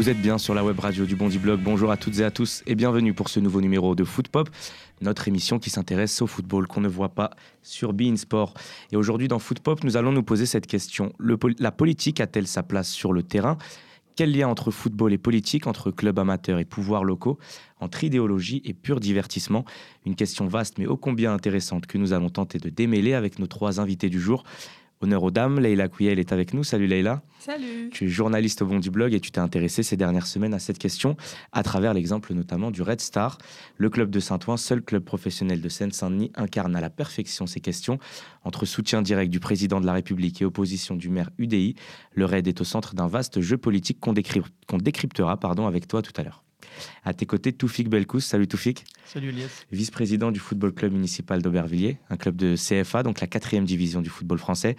Vous êtes bien sur la web radio du Bondi Blog. Bonjour à toutes et à tous et bienvenue pour ce nouveau numéro de Foot Pop, notre émission qui s'intéresse au football qu'on ne voit pas sur Bein Sport. Et aujourd'hui dans Foot Pop, nous allons nous poser cette question. la politique a-t-elle sa place sur le terrain? Quel lien entre football et politique, entre clubs amateurs et pouvoirs locaux, entre idéologie et pur divertissement? Une question vaste mais ô combien intéressante que nous allons tenter de démêler avec nos trois invités du jour. Honneur aux dames, Leïla Kouyel est avec nous. Salut Leïla. Salut. Tu es journaliste au Bondi Blog et tu t'es intéressé ces dernières semaines à cette question à travers l'exemple notamment du Red Star. Le club de Saint-Ouen, seul club professionnel de Seine-Saint-Denis, incarne à la perfection ces questions. Entre soutien direct du président de la République et opposition du maire UDI, le Red est au centre d'un vaste jeu politique qu'on décryptera pardon, avec toi tout à l'heure. À tes côtés, Toufik Belkous. Salut Toufik. Salut Elias. Vice-président du football club municipal d'Aubervilliers, un club de CFA, donc la quatrième division du football français.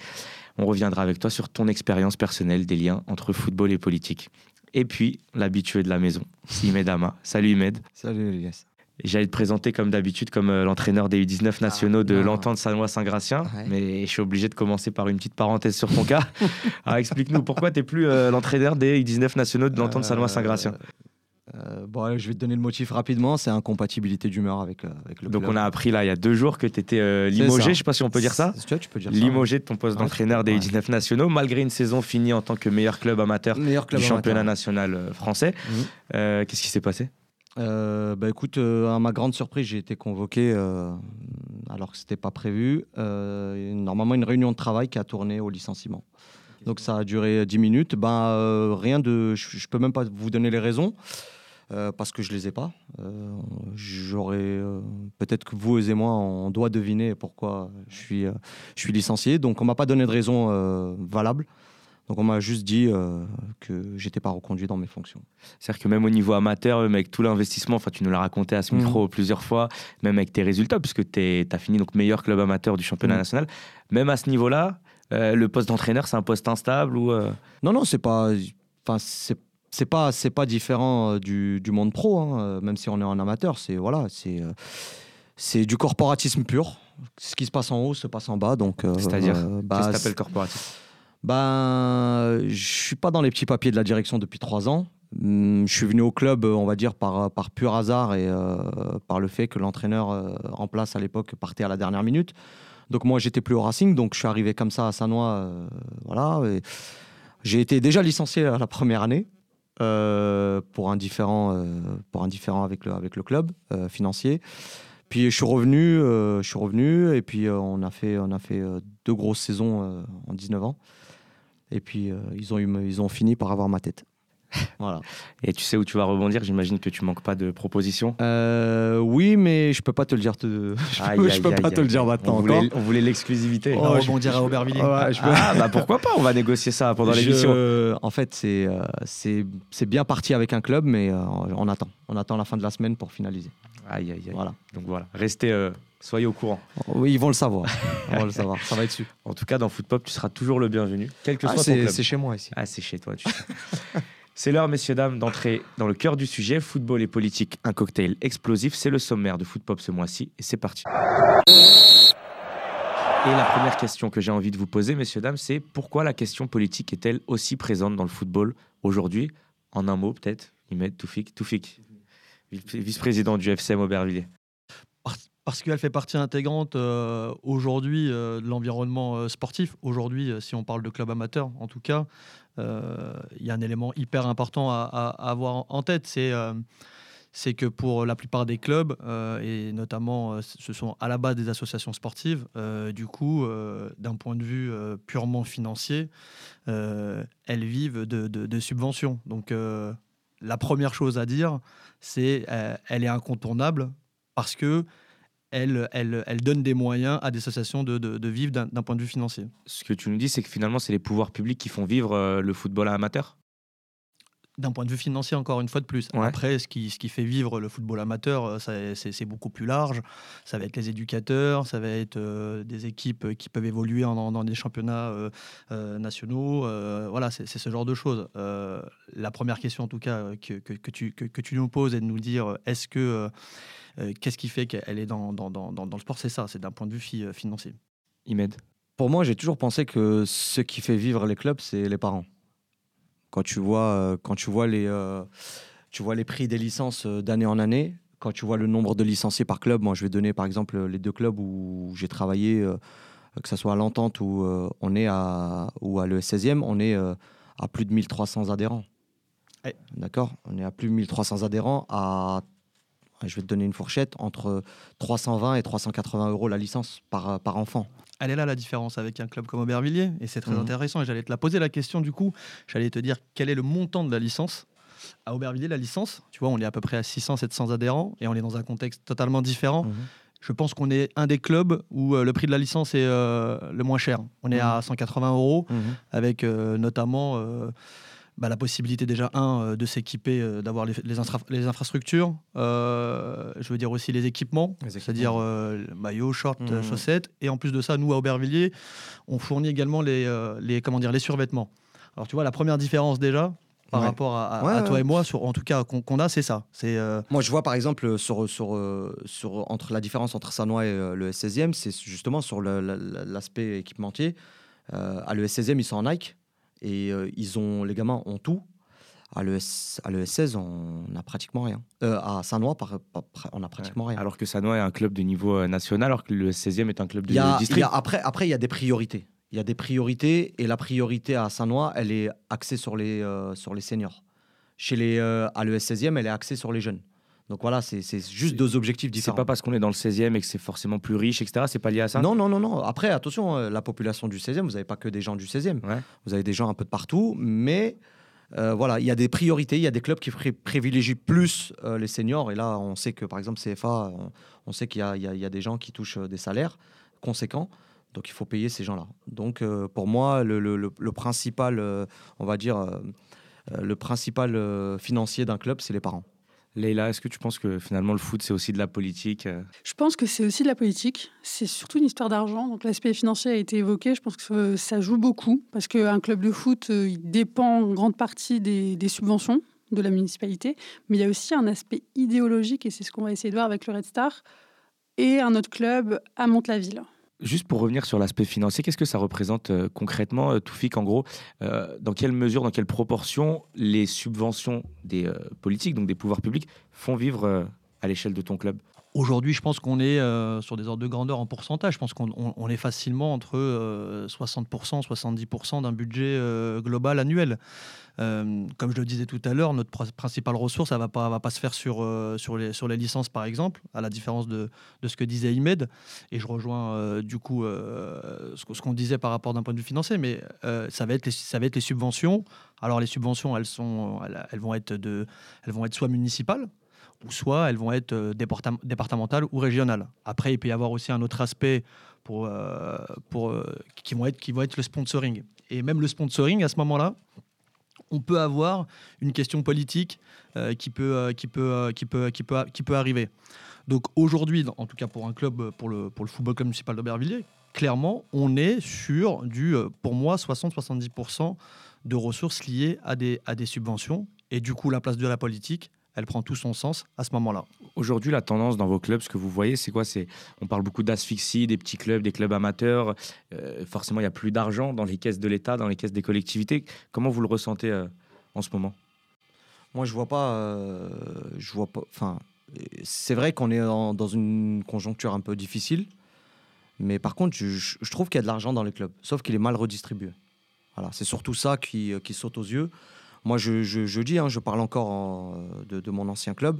On reviendra avec toi sur ton expérience personnelle des liens entre football et politique. Et puis, l'habitué de la maison, Imed Ama. Salut Imed. Salut Elias. J'allais te présenter comme d'habitude comme euh, l'entraîneur des U19 ah, nationaux de l'entente Sanois-Saint-Gratien, mais je suis obligé de commencer par une petite parenthèse sur ton cas. Alors explique-nous pourquoi tu n'es plus euh, l'entraîneur des U19 nationaux de l'entente Sanois-Saint-Gratien euh, bon, je vais te donner le motif rapidement, c'est incompatibilité d'humeur avec, euh, avec le Donc on a appris là il y a deux jours que tu étais euh, limogé, je ne sais pas si on peut dire ça. Tu, tu peux dire limogé de ton poste d'entraîneur des 19 nationaux, malgré une saison finie en tant que meilleur club amateur du championnat national français. Mhm. Qu'est-ce qui s'est passé? Bah écoute, à ma grande surprise, j'ai été convoqué alors que c'était pas prévu. normalement, une réunion de travail qui a tourné au licenciement. Donc ça a duré 10 minutes. Ben, rien de. Je ne peux même pas vous donner les raisons. Euh, parce que je les ai pas. Euh, j'aurais euh, peut-être que vous et moi on doit deviner pourquoi je suis je suis licencié. Donc on m'a pas donné de raison valable. Donc on m'a juste dit que j'étais pas reconduit dans mes fonctions. C'est-à-dire que même au niveau amateur, même avec tout l'investissement, enfin tu nous l'as raconté à ce micro mmh. plusieurs fois, même avec tes résultats, puisque tu as fini donc meilleur club amateur du championnat mmh. national, même à ce niveau-là, le poste d'entraîneur, c'est un poste instable ou Non, non, c'est pas. Enfin, c'est c'est pas c'est pas différent euh, du, du monde pro, hein, euh, même si on est en amateur. C'est voilà, c'est euh, c'est du corporatisme pur. Ce qui se passe en haut se passe en bas. Donc c'est-à-dire bah, qu'est-ce que t'appelles corporatisme? Ben, je suis pas dans les petits papiers de la direction depuis trois ans. Hum, je suis venu au club, on va dire par par pur hasard et par le fait que l'entraîneur en place à l'époque partait à la dernière minute. Donc moi j'étais plus au Racing, donc je suis arrivé comme ça à Sanois, voilà. J'ai été déjà licencié la première année. Euh, pour, un différent, euh, pour un différent avec le, avec le club euh, financier. Puis je suis revenu, je suis revenu et puis on a fait, on a fait deux grosses saisons en 19 ans. Et puis ils, ont eu, ils ont fini par avoir ma tête. Voilà. Et tu sais où tu vas rebondir J'imagine que tu manques pas de propositions. Euh, oui, mais je peux pas te le dire. Te... Je peux, pas te le dire maintenant. On voulait, on voulait l'exclusivité. Oh, rebondir à Aubervilliers. Ah, bah pourquoi pas On va négocier ça pendant l'émission. En fait, c'est euh, c'est bien parti avec un club, mais euh, on attend. On attend la fin de la semaine pour finaliser. Aïe, aïe, aïe. Voilà. Donc voilà, restez. Soyez au courant. Oui, ils vont le savoir. Ils vont le savoir. Ça va être dessus. En tout cas, dans Footpop, tu seras toujours le bienvenu, quel que ah, soit ton club. C'est chez moi ici. Ah, c'est chez toi. Tu C'est l'heure, messieurs, dames, d'entrer dans le cœur du sujet. Football et politique, un cocktail explosif. C'est le sommaire de Footpop ce mois-ci et c'est parti. Et la première question que j'ai envie de vous poser, messieurs, dames, c'est pourquoi la question politique est-elle aussi présente dans le football aujourd'hui? En un mot, peut-être, Imed Toufik. Toufik, vice-président du FCM Aubervilliers. Parce qu'elle fait partie intégrante euh, aujourd'hui euh, de l'environnement euh, sportif. Aujourd'hui, si on parle de club amateur, en tout cas, il y a un élément hyper important à, avoir en tête. C'est c'est que pour la plupart des clubs, et notamment ce sont à la base des associations sportives, du coup, d'un point de vue purement financier, elles vivent de, subventions. Donc la première chose à dire, c'est elle est incontournable parce que elle, elle, elle, donne des moyens à des associations de, de, vivre d'un point de vue financier. Ce que tu nous dis, c'est que finalement, c'est les pouvoirs publics qui font vivre euh, le football amateur d'un point de vue financier, encore une fois de plus. Après, ce qui, ce qui fait vivre le football amateur, euh, c'est beaucoup plus large. Ça va être les éducateurs, ça va être euh, des équipes qui peuvent évoluer en, dans des championnats nationaux. voilà, c'est ce genre de choses. la première question, en tout cas, que, que, que tu, que, que, tu nous poses est de nous dire est-ce que euh, qu'est-ce qui fait qu'elle est dans, dans, dans, dans, le sport? C'est ça, c'est d'un point de vue euh, financier. Imed Pour moi, j'ai toujours pensé que ce qui fait vivre les clubs, c'est les parents. Quand tu vois, quand tu vois, les, tu vois les prix des licences d'année en année, quand tu vois le nombre de licenciés par club, moi je vais donner par exemple les deux clubs où j'ai travaillé, que ce soit à l'Entente ou, on est à, ou à le 16e, on est à plus de 1300 adhérents. D'accord? On est à plus de 1300 adhérents, à, je vais te donner une fourchette, entre 320 et 380 euros la licence par, par enfant. Elle est là la différence avec un club comme Aubervilliers, et c'est très mhm. intéressant. Et j'allais te la poser la question du coup, j'allais te dire quel est le montant de la licence? À Aubervilliers, la licence, tu vois, on est à peu près à 600-700 adhérents, et on est dans un contexte totalement différent. Mhm. Je pense qu'on est un des clubs où euh, le prix de la licence est euh, le moins cher. On est à 180 mhm. euros, avec euh, notamment bah, la possibilité déjà, un, euh, de s'équiper, euh, d'avoir les, les, infrastructures, euh, je veux dire aussi les équipements, c'est-à-dire maillot, short, mmh. chaussettes. Et en plus de ça, nous, à Aubervilliers, on fournit également les, les, comment dire, les survêtements. Alors tu vois, la première différence déjà, par rapport à, toi et moi, sur, en tout cas qu'on a, c'est ça. C'est Moi, je vois par exemple sur, sur, sur, entre la différence entre Sanois et le S16e, c'est justement sur l'aspect équipementier. à le S16e, ils sont en Nike. Et euh, ils ont, les gamins ont tout. À l'ES, 16 on n'a pratiquement rien. Euh, à Saint-Noix, on n'a pratiquement rien. Alors que Saint-Noix est un club de niveau euh, national, alors que le 16e est un club de district. après, après, il y a des priorités. Il y a des priorités, et la priorité à Saint-Noix, elle est axée sur les, sur les seniors. Chez les, à l'ES 16e, elle est axée sur les jeunes. Donc voilà, c'est juste deux objectifs différents. C'est pas parce qu'on est dans le 16e et que c'est forcément plus riche, etc. C'est pas lié à ça? Non, non, non, non. Après, attention, euh, la population du 16e, vous n'avez pas que des gens du 16e. Vous avez des gens un peu de partout, mais euh, voilà, il y a des priorités, il y a des clubs qui privilégient plus euh, les seniors. Et là, on sait que par exemple, CFA, on, sait qu'il y, y, a des gens qui touchent des salaires conséquents. Donc il faut payer ces gens-là. Donc pour moi, le, le, le principal, on va dire, le principal financier d'un club, c'est les parents. Leïla, est-ce que tu penses que finalement le foot, c'est aussi de la politique euh Je pense que c'est aussi de la politique. C'est surtout une histoire d'argent. Donc l'aspect financier a été évoqué. Je pense que ça joue beaucoup parce qu'un club de foot, euh, il dépend en grande partie des, subventions de la municipalité. Mais il y a aussi un aspect idéologique et c'est ce qu'on va essayer de voir avec le Red Star et un autre club à Monte-la-Ville. Juste pour revenir sur l'aspect financier, qu'est-ce que ça représente euh, concrètement, euh, Toufik En gros, euh, dans quelle mesure, dans quelle proportion les subventions des politiques, donc des pouvoirs publics, font vivre à l'échelle de ton club? Aujourd'hui, je pense qu'on est sur des ordres de grandeur en pourcentage. Je pense qu'on est facilement entre 60%, 70% d'un budget global annuel. Euh, comme je le disais tout à l'heure, notre principale ressource, elle ne va pas, va pas se faire sur, euh, sur, les, sur les licences, par exemple, à la différence de, de ce que disait Imed. Et je rejoins euh, du coup ce, qu'on disait par rapport d'un point de vue financier, mais ça, va être les, ça va être les subventions. Alors les subventions, elles, sont, elles, vont, être de, elles vont être soit municipales, ou soit elles vont être départementales ou régionales. Après, il peut y avoir aussi un autre aspect pour, pour, qui, vont être, qui vont être le sponsoring. Et même le sponsoring, à ce moment-là, on peut avoir une question politique euh, euh, euh, qui, peut, qui peut arriver. Donc aujourd'hui, en tout cas pour un club, pour le, pour le football club municipal d'Aubervilliers, clairement, on est sur du, pour moi, 60-70% de ressources liées à des, à des subventions. Et du coup, la place de la politique, elle prend tout son sens à ce moment-là. Aujourd'hui, la tendance dans vos clubs, ce que vous voyez, c'est quoi? C'est on parle beaucoup d'asphyxie, des petits clubs, des clubs amateurs. Euh, forcément, il y a plus d'argent dans les caisses de l'État, dans les caisses des collectivités. Comment vous le ressentez euh, en ce moment? Moi, je vois pas. Euh, je vois pas. Enfin, c'est vrai qu'on est dans une conjoncture un peu difficile, mais par contre, je, trouve qu'il y a de l'argent dans les clubs, sauf qu'il est mal redistribué. Voilà, c'est surtout ça qui, qui saute aux yeux. Moi, je, dis, hein, je parle encore de, mon ancien club,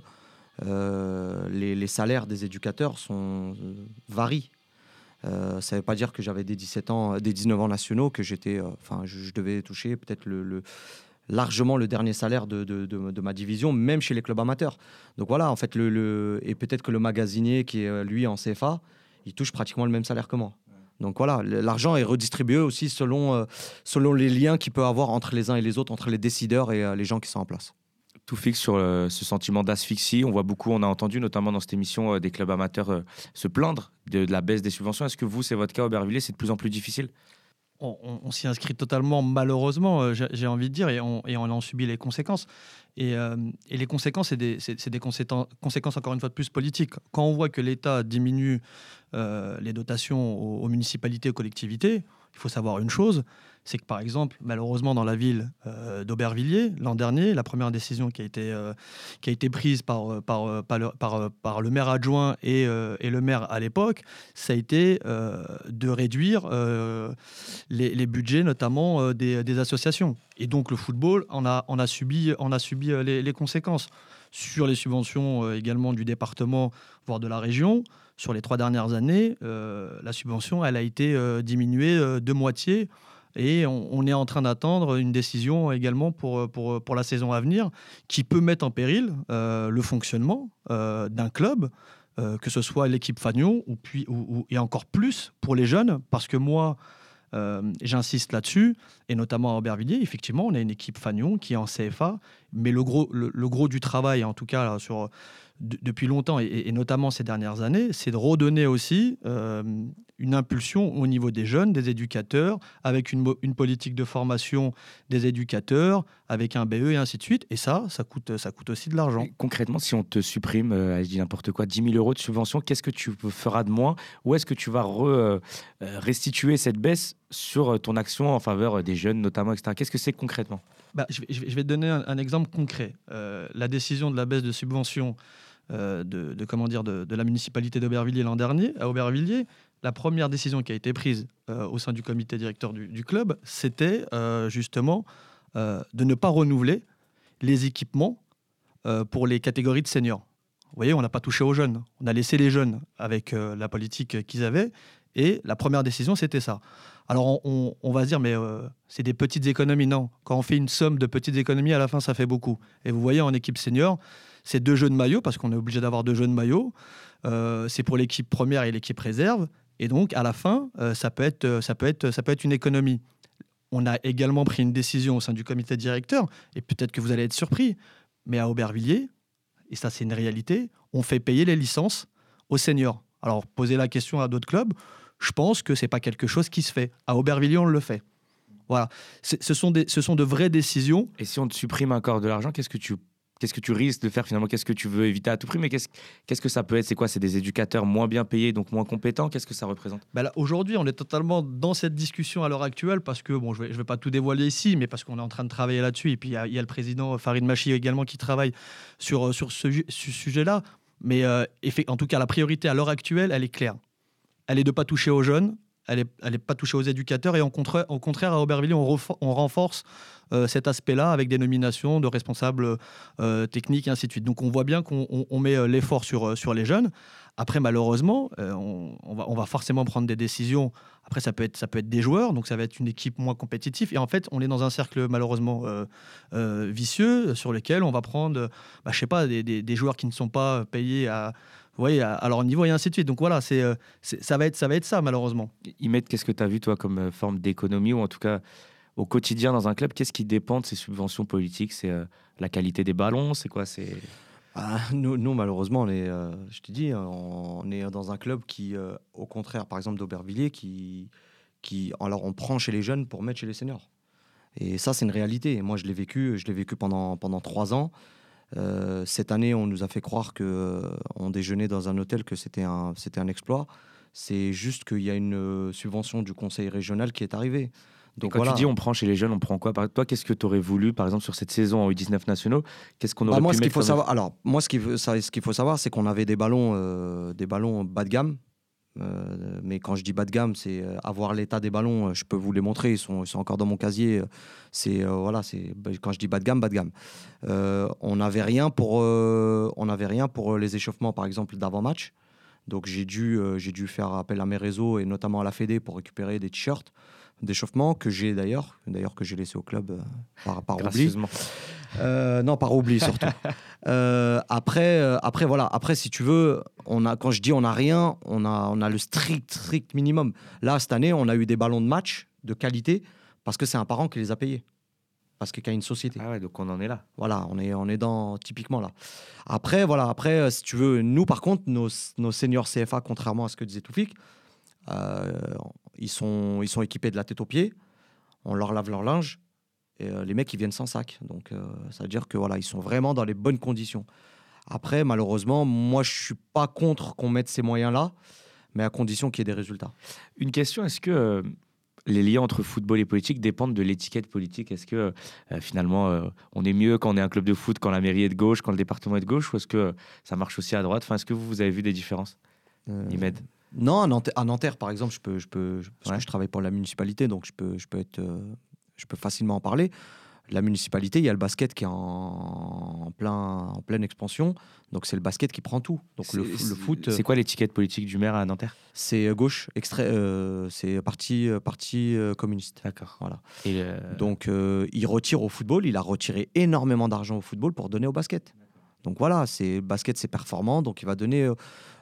euh, les, salaires des éducateurs euh, varient. Euh, ça ne veut pas dire que j'avais des 17 ans, des 19 ans nationaux, que j'étais, enfin, je, devais toucher peut-être largement le dernier salaire de, ma division, même chez les clubs amateurs. Donc voilà, en fait, et peut-être que le magasinier qui est lui en CFA, il touche pratiquement le même salaire que moi. Donc voilà, l'argent est redistribué aussi selon, euh, selon les liens qu'il peut avoir entre les uns et les autres, entre les décideurs et euh, les gens qui sont en place. Tout fixe sur euh, ce sentiment d'asphyxie. On voit beaucoup, on a entendu notamment dans cette émission des clubs amateurs se plaindre de, la baisse des subventions. Est-ce que vous, c'est votre cas, Aubervilliers, c'est de plus en plus difficile? On, s'y inscrit totalement, malheureusement, j'ai envie de dire, et on, et en subit les conséquences. Et, les conséquences, c'est des, conséquences, encore une fois de plus, politiques. Quand on voit que l'État diminue euh, les dotations aux, municipalités, aux collectivités, Il faut savoir une chose, c'est que par exemple, malheureusement dans la ville euh, d'Aubervilliers, l'an dernier, la première décision qui a été, euh, prise par, euh, le, maire adjoint et, et le maire à l'époque, ça a été de réduire les, budgets notamment des, associations. Et donc le football en a, subi, les conséquences sur les subventions également du département, voire de la région. Sur les trois dernières années, la subvention a été diminuée de moitié. Et on, est en train d'attendre une décision également pour, la saison à venir qui peut mettre en péril euh, le fonctionnement euh, d'un club, euh, que ce soit l'équipe Fagnon ou, puis, et encore plus pour les jeunes, parce que moi, j'insiste là-dessus, et notamment à Aubervilliers, effectivement, on a une équipe Fagnon qui est en CFA, mais le gros, le, gros du travail, en tout cas sur, depuis longtemps, et, notamment ces dernières années, c'est de redonner aussi une impulsion au niveau des jeunes, des éducateurs, avec une, une, politique de formation des éducateurs, avec un BE et ainsi de suite. Et ça, ça coûte, ça coûte aussi de l'argent. Concrètement, si on te supprime, euh, je dis n'importe quoi, 10 000 euros de subvention, qu'est-ce que tu feras de moins? Ou est-ce que tu vas euh, euh, restituer cette baisse sur ton action en faveur des jeunes, notamment, etc. Qu'est-ce que c'est concrètement? Bah, je, vais, te donner un, exemple concret. la décision de la baisse de subvention de, comment dire, de, la municipalité d'Aubervilliers l'an dernier, à Aubervilliers, la première décision qui a été prise euh, au sein du comité directeur du, club, c'était euh, justement euh, de ne pas renouveler les équipements pour les catégories de seniors. Vous voyez, on n'a pas touché aux jeunes. On a laissé les jeunes avec la politique qu'ils avaient. Et la première décision, c'était ça. Alors, on, va se dire, mais c'est des petites économies. Non, quand on fait une somme de petites économies, à la fin, ça fait beaucoup. Et vous voyez, en équipe senior, c'est deux jeux de maillot, parce qu'on est obligé d'avoir deux jeux de maillot. c'est pour l'équipe première et l'équipe réserve. Et donc, à la fin, euh, ça, peut être, euh, ça, peut être, ça peut être une économie. On a également pris une décision au sein du comité directeur, et peut-être que vous allez être surpris, mais à Aubervilliers, et ça c'est une réalité, on fait payer les licences aux seniors. Alors, poser la question à d'autres clubs, je pense que ce n'est pas quelque chose qui se fait. À Aubervilliers, on le fait. Voilà. Ce sont, des, ce sont de vraies décisions. Et si on te supprime encore de l'argent, qu'est-ce que tu qu'est-ce que tu risques de faire finalement Qu'est-ce que tu veux éviter à tout prix Mais qu'est-ce, qu'est-ce que ça peut être C'est quoi C'est des éducateurs moins bien payés, donc moins compétents Qu'est-ce que ça représente? Bah Aujourd'hui, on est totalement dans cette discussion à l'heure actuelle parce que, bon, je ne vais, pas tout dévoiler ici, mais parce qu'on est en train de travailler là-dessus. Et puis, il y, a le président Farid Machi également qui travaille sur, sur ce, sujet-là. Mais euh, en tout cas, la priorité à l'heure actuelle, elle est claire. Elle est de ne pas toucher aux jeunes, elle n'est pas touchée aux éducateurs. Et au contraire, au contraire à Aubervilliers, on, renforce euh, cet aspect-là avec des nominations de responsables euh, techniques et ainsi de suite. Donc on voit bien qu'on met euh, l'effort sur, sur les jeunes. Après, malheureusement, on, va, on, va, forcément prendre des décisions. Après, ça peut, être, ça peut être des joueurs, donc ça va être une équipe moins compétitive. Et en fait, on est dans un cercle malheureusement vicieux sur lequel on va prendre, bah, je sais pas, des, des, joueurs qui ne sont pas payés à, oui, à, leur niveau et ainsi de suite. Donc voilà, c'est, ça, va être, ça va être ça, malheureusement. Imet, qu'est-ce que tu as vu, toi, comme forme d'économie, ou en tout cas au quotidien dans un club, qu'est-ce qui dépend de ces subventions politiques? C'est euh, la qualité des ballons? C'est quoi? C'est ah, nous, nous, malheureusement, on est, euh, je te dis, on est dans un club qui, euh, au contraire, par exemple d'Aubervilliers, qui, qui, alors on prend chez les jeunes pour mettre chez les seniors. Et ça, c'est une réalité. moi, je l'ai vécu, je l'ai vécu pendant pendant trois ans. Cette année, on nous a fait croire que on déjeunait dans un hôtel, que c'était un c'était un exploit. C'est juste qu'il y a une subvention du conseil régional qui est arrivée. Donc quand tu dis on prend chez les jeunes, on prend quoi? Toi, qu'est-ce que tu aurais voulu, par exemple, sur cette saison en U19 nationaux? Qu'est-ce qu'on bah, aurait moi, pu ce qu'il faut savoir, alors moi, ce qu'il faut, ce qu'il faut savoir, c'est qu'on avait des ballons, euh, des ballons bas de gamme. Euh, mais quand je dis bas de gamme, c'est euh, avoir l'état des ballons. Je peux vous les montrer, ils sont, ils sont encore dans mon casier. C'est voilà, c'est bah, quand je dis bas de gamme, bas de gamme. on n'avait rien pour, on n'avait rien pour les échauffements, par exemple, d'avant match. Donc j'ai dû, j'ai dû faire appel à mes réseaux et notamment à la Fédé pour récupérer des t-shirts d'échauffement que j'ai d'ailleurs, d'ailleurs que j'ai laissé au club euh, par, par oubli. Euh, non, par oubli surtout. Euh, après, après voilà, après si tu veux, on a, quand je dis on n'a rien, on a, on a le strict, strict minimum. Là cette année, on a eu des ballons de match de qualité parce que c'est un parent qui les a payés. Parce qu'il y a une société. Ah ouais, donc on en est là. Voilà, on est, on est dans typiquement là. Après, voilà, après, si tu veux, nous par contre, nos, nos seniors CFA, contrairement à ce que disait Toufik, euh, ils, sont, ils sont équipés de la tête aux pieds, on leur lave leur linge, et euh, les mecs, ils viennent sans sac. Donc, euh, ça veut dire que voilà, ils sont vraiment dans les bonnes conditions. Après, malheureusement, moi, je suis pas contre qu'on mette ces moyens-là, mais à condition qu'il y ait des résultats. Une question, est-ce que les liens entre football et politique dépendent de l'étiquette politique? Est-ce que euh, finalement, euh, on est mieux quand on est un club de foot, quand la mairie est de gauche, quand le département est de gauche, ou est-ce que ça marche aussi à droite? Enfin, Est-ce que vous, vous avez vu des différences Euh, Imed Non, à Nanterre, à Nanterre, par exemple, je peux, je peux, je- parce Ouais. que je travaille pour la municipalité, donc je peux, je peux être, euh, je peux facilement en parler. La municipalité, il y a le basket qui est en, en plein, en pleine expansion, donc c'est le basket qui prend tout. Donc le, foot, C'est quoi l'étiquette politique du maire à Nanterre? C'est gauche, extrait, euh, c'est parti, euh, parti euh, communiste. D'accord. Voilà. Et euh, Donc euh, il retire au football, il a retiré énormément d'argent au football pour donner au basket. Donc voilà, c'est le basket c'est performant, donc il va donner.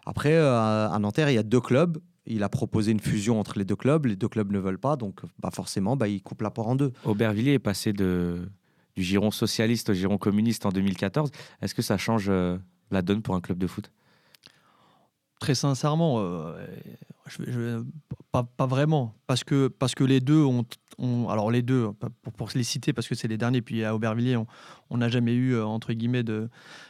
Après euh, à Nanterre, il y a deux clubs. Il a proposé une fusion entre les deux clubs. Les deux clubs ne veulent pas, donc bah forcément, bah, il coupe l'apport en deux. Aubervilliers est passé de, du giron socialiste au giron communiste en 2014. Est-ce que ça change euh, la donne pour un club de foot? Très sincèrement, euh, pas, vraiment. Parce que, parce que les deux ont, Alors, les deux, pour, pour les citer, parce que c'est les derniers, puis à Aubervilliers, on- n'a jamais eu, euh, entre guillemets, de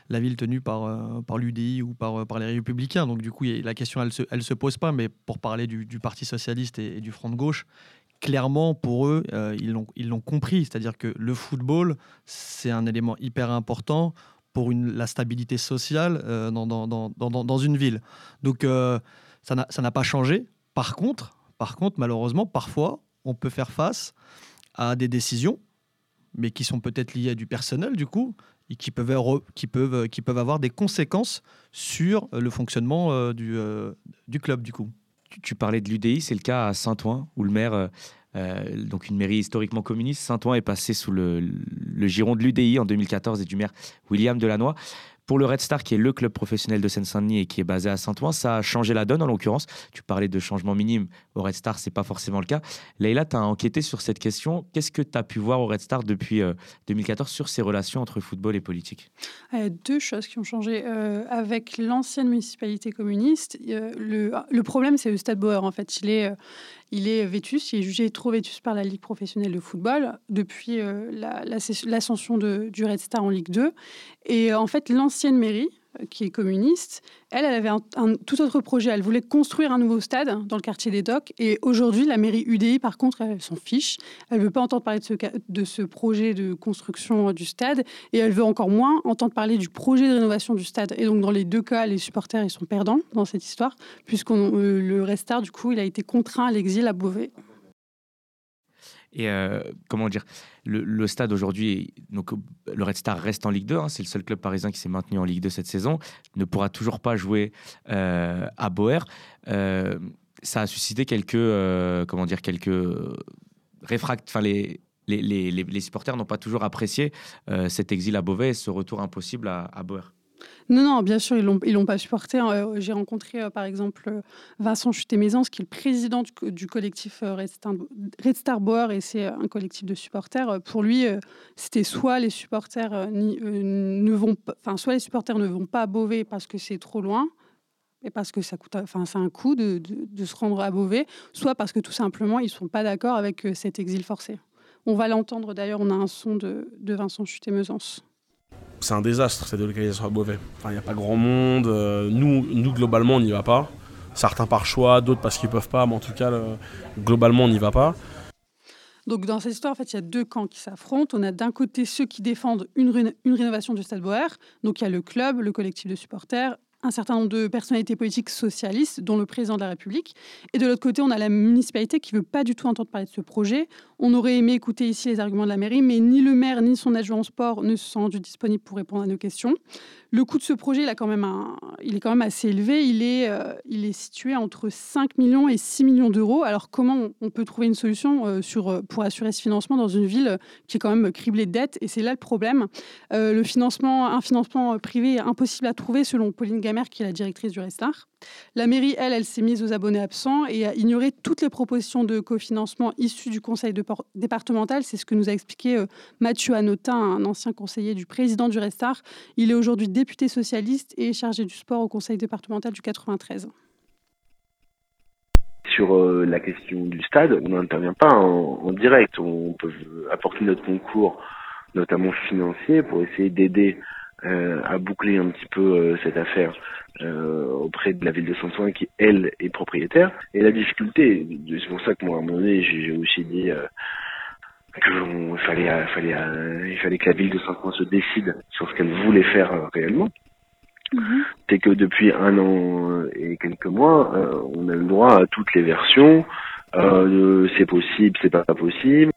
la ville tenue par, euh, par l'UDI ou par, euh, par les Républicains. Donc, du coup, la question, elle se, elle se pose pas. Mais pour parler du, du Parti Socialiste et, du Front de Gauche, clairement, pour eux, euh, ils l'ont compris. C'est-à-dire que le football, c'est un élément hyper important pour une, la stabilité sociale euh, dans, dans, dans, dans, une ville. Donc ça n'a pas changé. Par contre, par contre, malheureusement, parfois, on peut faire face à des décisions, mais qui sont peut-être liées à du personnel, du coup, et qui peuvent, avoir des conséquences sur le fonctionnement euh, du, euh, du club, du coup. tu, parlais de l'UDI, c'est le cas à Saint-Ouen, où le maire, euh, donc une mairie historiquement communiste, Saint-Ouen est passé sous le giron de l'UDI en 2014 et du maire William Delannoy. Pour le Red Star, qui est le club professionnel de Seine-Saint-Denis et qui est basé à Saint-Ouen, ça a changé la donne en l'occurrence. Tu parlais de changement minime. Au Red Star, c'est pas forcément le cas. Leïla, tu as enquêté sur cette question. Qu'est-ce que tu as pu voir au Red Star depuis euh, 2014 sur ces relations entre football et politique? A deux choses qui ont changé. Euh, avec l'ancienne municipalité communiste, euh, le, problème, c'est le Stade Bauer. En fait, il est, euh, il est vétus, il est jugé trop vétus par la Ligue professionnelle de football depuis euh, la- la- l'ascension de- du Red Star en Ligue 2. Et en fait, l'ancienne mairie, qui est communiste, elle, elle avait un, tout autre projet. Elle voulait construire un nouveau stade dans le quartier des Docks. Et aujourd'hui, la mairie UDI, par contre, elle s'en fiche. Elle veut pas entendre parler de ce, projet de construction euh, du stade. Et elle veut encore moins entendre parler du projet de rénovation du stade. Et donc, dans les deux cas, les supporters, ils sont perdants dans cette histoire, puisque le Restart, du coup, il a été contraint à l'exil à Beauvais. Et euh, comment dire, le, stade aujourd'hui, donc le Red Star reste en Ligue 2, hein, c'est le seul club parisien qui s'est maintenu en Ligue 2 cette saison, ne pourra toujours pas jouer euh, à Boer. Euh, ça a suscité quelques, comment dire, quelques réfract, enfin les, les, les, supporters n'ont pas toujours apprécié cet exil à Beauvais et ce retour impossible à, à Boer. Non, non, bien sûr, ils l'ont, ils l'ont pas supporté. hein. Euh, J'ai rencontré, euh, par exemple, euh, Vincent Chuté-Maisance, qui est le président du, co- du collectif Red Star, Red et c'est un collectif de supporters. Pour lui, c'était soit les supporters ne vont, enfin, soit les supporters ne vont pas à Beauvais parce que c'est trop loin. Et parce que ça coûte, enfin, c'est un coût de, se rendre à Beauvais, soit parce que tout simplement ils sont pas d'accord avec cet exil forcé. On va l'entendre d'ailleurs, on a un son de, de Vincent Chuté-Maisance. C'est un désastre cette délocalisation à Beauvais. Il n'y a pas grand monde. euh, nous, nous, globalement, on n'y va pas. Certains par choix, d'autres parce qu'ils peuvent pas, mais en tout cas, le- globalement, on n'y va pas. Donc dans cette histoire, en fait, il y a deux camps qui s'affrontent. On a d'un côté ceux qui défendent une, une rénovation du Stade Boer. Donc il y a le club, le collectif de supporters, un certain nombre de personnalités politiques socialistes, dont le président de la République. Et de l'autre côté, on a la municipalité qui veut pas du tout entendre parler de ce projet. On aurait aimé écouter ici les arguments de la mairie, mais ni le maire ni son adjoint au sport ne se sont rendus disponibles pour répondre à nos questions. Le coût de ce projet, est quand même assez élevé. Il est, euh, situé entre 5 millions et 6 millions d'euros. Alors comment on- peut trouver une solution euh, euh, pour assurer ce financement dans une ville qui est quand même criblée de dettes? Et c'est là le problème. Le financement, un financement privé impossible à trouver selon Pauline Gamère, qui est la directrice du Restart. La mairie, elle, elle s'est mise aux abonnés absents et a ignoré toutes les propositions de cofinancement issues du conseil départemental. C'est ce que nous a expliqué euh, Mathieu Anotin, un ancien conseiller du président du Restart. Il est aujourd'hui député socialiste et chargé du sport au conseil départemental du 93. Sur euh, la question du stade, on n'intervient pas en direct. On peut apporter notre concours, notamment financier, pour essayer d'aider à boucler un petit peu cette affaire auprès de la ville de Saint-Ouen qui elle est propriétaire. Et la difficulté, c'est pour ça que moi à un moment donné j'ai aussi dit qu'il fallait, fallait, il fallait que la ville de Saint-Ouen se décide sur ce qu'elle voulait faire réellement. Mhm. C'est que depuis un an et quelques mois, on a le droit à toutes les versions. c'est possible, c'est pas possible.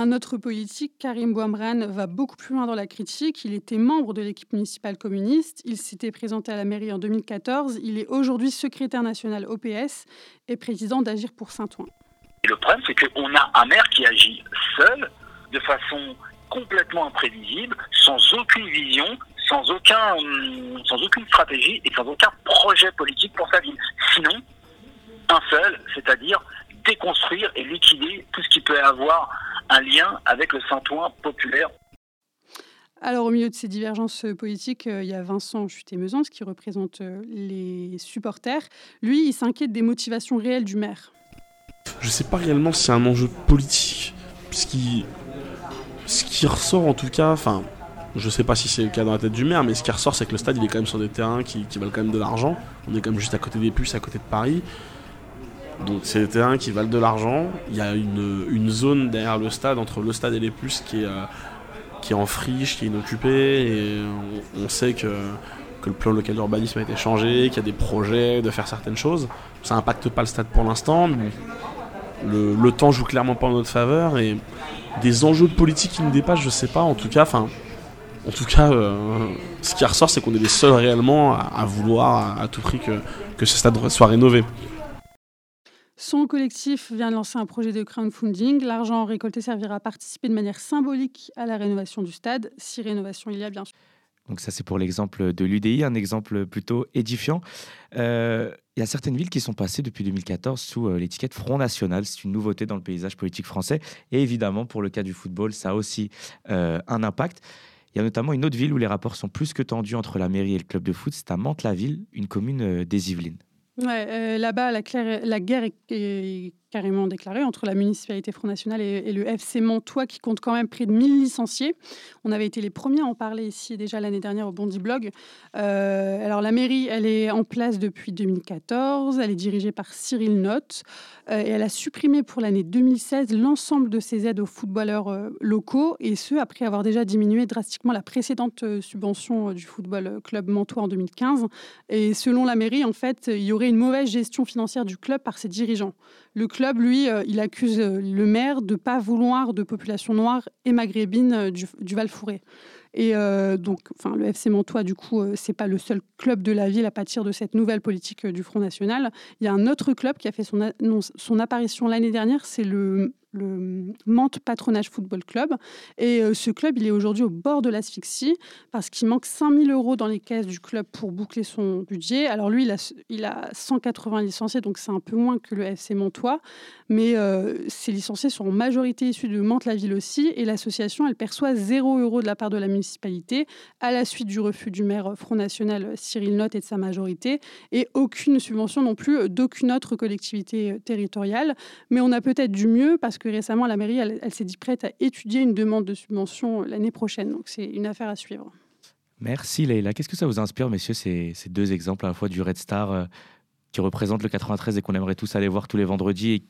Un autre politique, Karim Bouamran, va beaucoup plus loin dans la critique. Il était membre de l'équipe municipale communiste. Il s'était présenté à la mairie en 2014. Il est aujourd'hui secrétaire national OPS et président d'Agir pour Saint-Ouen. Le problème, c'est qu'on a un maire qui agit seul, de façon complètement imprévisible, sans aucune vision, sans, aucun, sans aucune stratégie et sans aucun projet politique pour sa ville. Sinon, un seul, c'est-à-dire déconstruire et liquider tout ce qui peut avoir un lien avec le Saint-Ouen populaire. Alors, au milieu de ces divergences politiques, euh, il y a Vincent Chuté-Meusens qui représente euh, les supporters. Lui, il s'inquiète des motivations réelles du maire. Je ne sais pas réellement si c'est un enjeu politique, puisqu'il ce qui ressort en tout cas, enfin, je ne sais pas si c'est le cas dans la tête du maire, mais ce qui ressort, c'est que le stade, il est quand même sur des terrains qui, qui valent quand même de l'argent. On est quand même juste à côté des puces, à côté de Paris. Donc c'est des terrains qui valent de l'argent. Il y a une, zone derrière le stade, entre le stade et les puces, qui est, euh, qui est en friche, qui est inoccupée. Et on, sait que, que, le plan local d'urbanisme a été changé, qu'il y a des projets de faire certaines choses. Ça n'impacte pas le stade pour l'instant, mais le, le, temps joue clairement pas en notre faveur. Et des enjeux politiques qui nous dépassent, je sais pas. En tout cas. En tout cas, euh, ce qui ressort, c'est qu'on est les seuls réellement à, vouloir à, à tout prix que, que ce stade soit rénové. Son collectif vient de lancer un projet de crowdfunding. L'argent récolté servira à participer de manière symbolique à la rénovation du stade, si rénovation il y a bien sûr. Donc ça c'est pour l'exemple de l'UDI, un exemple plutôt édifiant. Euh, il y a certaines villes qui sont passées depuis 2014 sous euh, l'étiquette Front National. C'est une nouveauté dans le paysage politique français. Et évidemment, pour le cas du football, ça a aussi euh, un impact. Il y a notamment une autre ville où les rapports sont plus que tendus entre la mairie et le club de foot. C'est à Mantes-la-Ville, une commune des Yvelines. Ouais, là-bas, la, la, guerre est, carrément déclaré entre la municipalité Front National et, le FC Montois qui compte quand même près de 1000 licenciés. On avait été les premiers à en parler ici déjà l'année dernière au Bondi Blog. Euh, alors la mairie, elle est en place depuis 2014, elle est dirigée par Cyril Notte euh, et elle a supprimé pour l'année 2016 l'ensemble de ses aides aux footballeurs euh, locaux et ce après avoir déjà diminué drastiquement la précédente subvention du football club Montois en 2015. Et selon la mairie, en fait, il y aurait une mauvaise gestion financière du club par ses dirigeants. Le club, lui, euh, il accuse euh, le maire de ne pas vouloir de population noire et maghrébine euh, du, Val-Fouré. Et donc, le FC Mantois, du coup, c'est pas le seul club de la ville à pâtir de cette nouvelle politique du Front National. Il y a un autre club qui a fait son apparition l'année dernière, c'est le le Mantes Patronage Football Club. Et euh, ce club, il est aujourd'hui au bord de l'asphyxie parce qu'il manque 5000 euros dans les caisses du club pour boucler son budget. Alors lui, il a, il a 180 licenciés, donc c'est un peu moins que le FC Montois. Mais euh, ces licenciés sont en majorité issus de Mantes-la-Ville aussi. Et l'association, elle perçoit 0 euros de la part de la municipalité à la suite du refus du maire Front National Cyril Notte et de sa majorité. Et aucune subvention non plus d'aucune autre collectivité euh, territoriale. Mais on a peut-être du mieux parce que récemment, la mairie, elle, s'est dit prête à étudier une demande de subvention l'année prochaine. Donc, c'est une affaire à suivre. Merci Leïla. Qu'est-ce que ça vous inspire, messieurs, ces, ces, deux exemples, à la fois du Red Star euh, qui représente le 93 et qu'on aimerait tous aller voir tous les vendredis et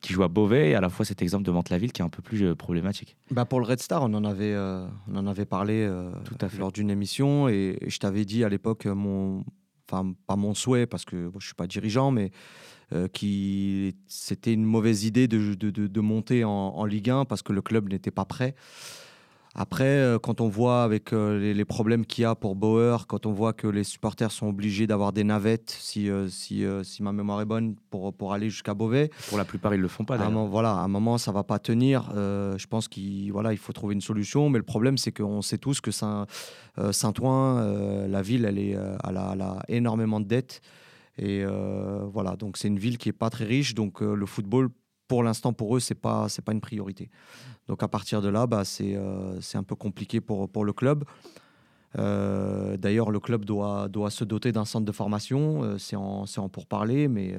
qui joue à Beauvais, et à la fois cet exemple de Mantes-la-Ville qui est un peu plus euh, problématique? Bah Pour le Red Star, on en avait, euh, on en avait parlé Tout à fait. lors d'une émission et, je t'avais dit à l'époque, mon, enfin, pas mon souhait parce que je ne suis pas dirigeant, mais euh, qui c'était une mauvaise idée de, monter en, Ligue 1 parce que le club n'était pas prêt. Après, euh, quand on voit avec euh, les, problèmes qu'il y a pour Bauer, quand on voit que les supporters sont obligés d'avoir des navettes, si, si, si, ma mémoire est bonne, pour, pour aller jusqu'à Beauvais. Pour la plupart, ils ne le font pas. À voilà, à un moment, ça ne va pas tenir. je pense qu'il voilà, il faut trouver une solution. Mais le problème, c'est qu'on sait tous que Saint-Ouen, la ville, elle, est, elle a énormément de dettes. Et euh, voilà, donc c'est une ville qui est pas très riche, donc euh, le football, pour l'instant, pour eux, c'est pas c'est pas une priorité. Donc à partir de là, bah, c'est euh, c'est un peu compliqué pour, pour le club. D'ailleurs, le club doit, doit se doter d'un centre de formation. c'est en, en pourparler, mais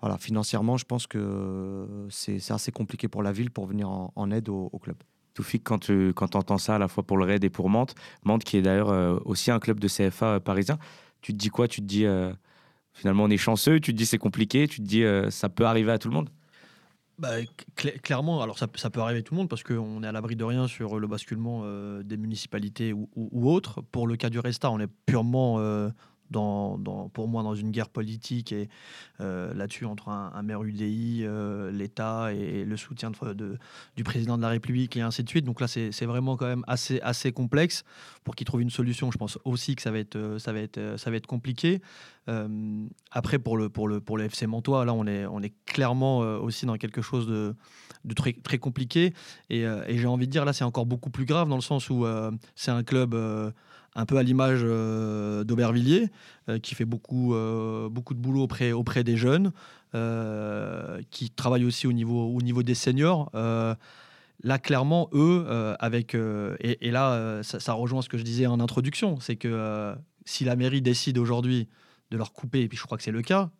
voilà, financièrement, je pense que c'est assez compliqué pour la ville pour venir en, aide au, club. Toufik, quand tu quand entends ça à la fois pour le Raid et pour Mantes, Mantes qui est d'ailleurs aussi un club de CFA parisien, tu te dis quoi? Tu te dis finalement on est chanceux, tu te dis c'est compliqué, tu te dis ça peut arriver à tout le monde? Bah, clairement, alors ça, peut arriver à tout le monde parce qu'on est à l'abri de rien sur le basculement des municipalités ou, autres. Pour le cas du Resta, on est purement pour moi dans une guerre politique et euh, là-dessus entre un, maire UDI, euh, l'État et le soutien du président de la République et ainsi de suite. Donc là, c'est vraiment quand même assez, assez complexe pour qu'il trouve une solution. Je pense aussi que ça va être, euh, ça va être, ça va être compliqué. après, pour le, pour, le, pour le FC Montois, là, on est, on est clairement aussi dans quelque chose de, très, très compliqué. Et j'ai envie de dire, là, c'est encore beaucoup plus grave dans le sens où c'est un club un peu à l'image euh, d'Aubervilliers, euh, qui fait beaucoup, euh, beaucoup de boulot auprès, auprès des jeunes, qui travaille aussi au niveau, au niveau des seniors. là, clairement, eux, avec. Et, là, ça, rejoint ce que je disais en introduction, c'est que si la mairie décide aujourd'hui de leur couper, et puis je crois que c'est le cas,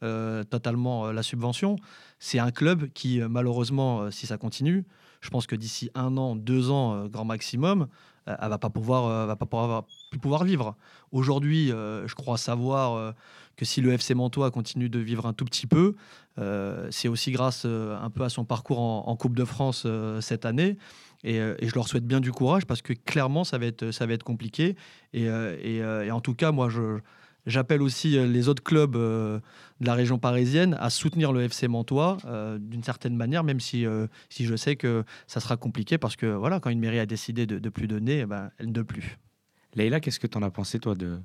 totalement la subvention, c'est un club qui, malheureusement, si ça continue, je pense que d'ici un an, deux ans, grand maximum, elle va pas pouvoir, va pas pouvoir plus pouvoir vivre. Aujourd'hui, euh, je crois savoir euh, que si le FC Mantois continue de vivre un tout petit peu, euh, c'est aussi grâce un peu à son parcours en, Coupe de France cette année. Et, je leur souhaite bien du courage parce que clairement, ça va être, ça va être compliqué. Et en tout cas, moi, je, J'appelle aussi les autres clubs de la région parisienne à soutenir le FC Mantois d'une certaine manière, même si, si je sais que ça sera compliqué parce que voilà, quand une mairie a décidé de, de plus donner, eh ben, elle ne plus. Leïla, qu'est-ce que tu en as pensé, toi, de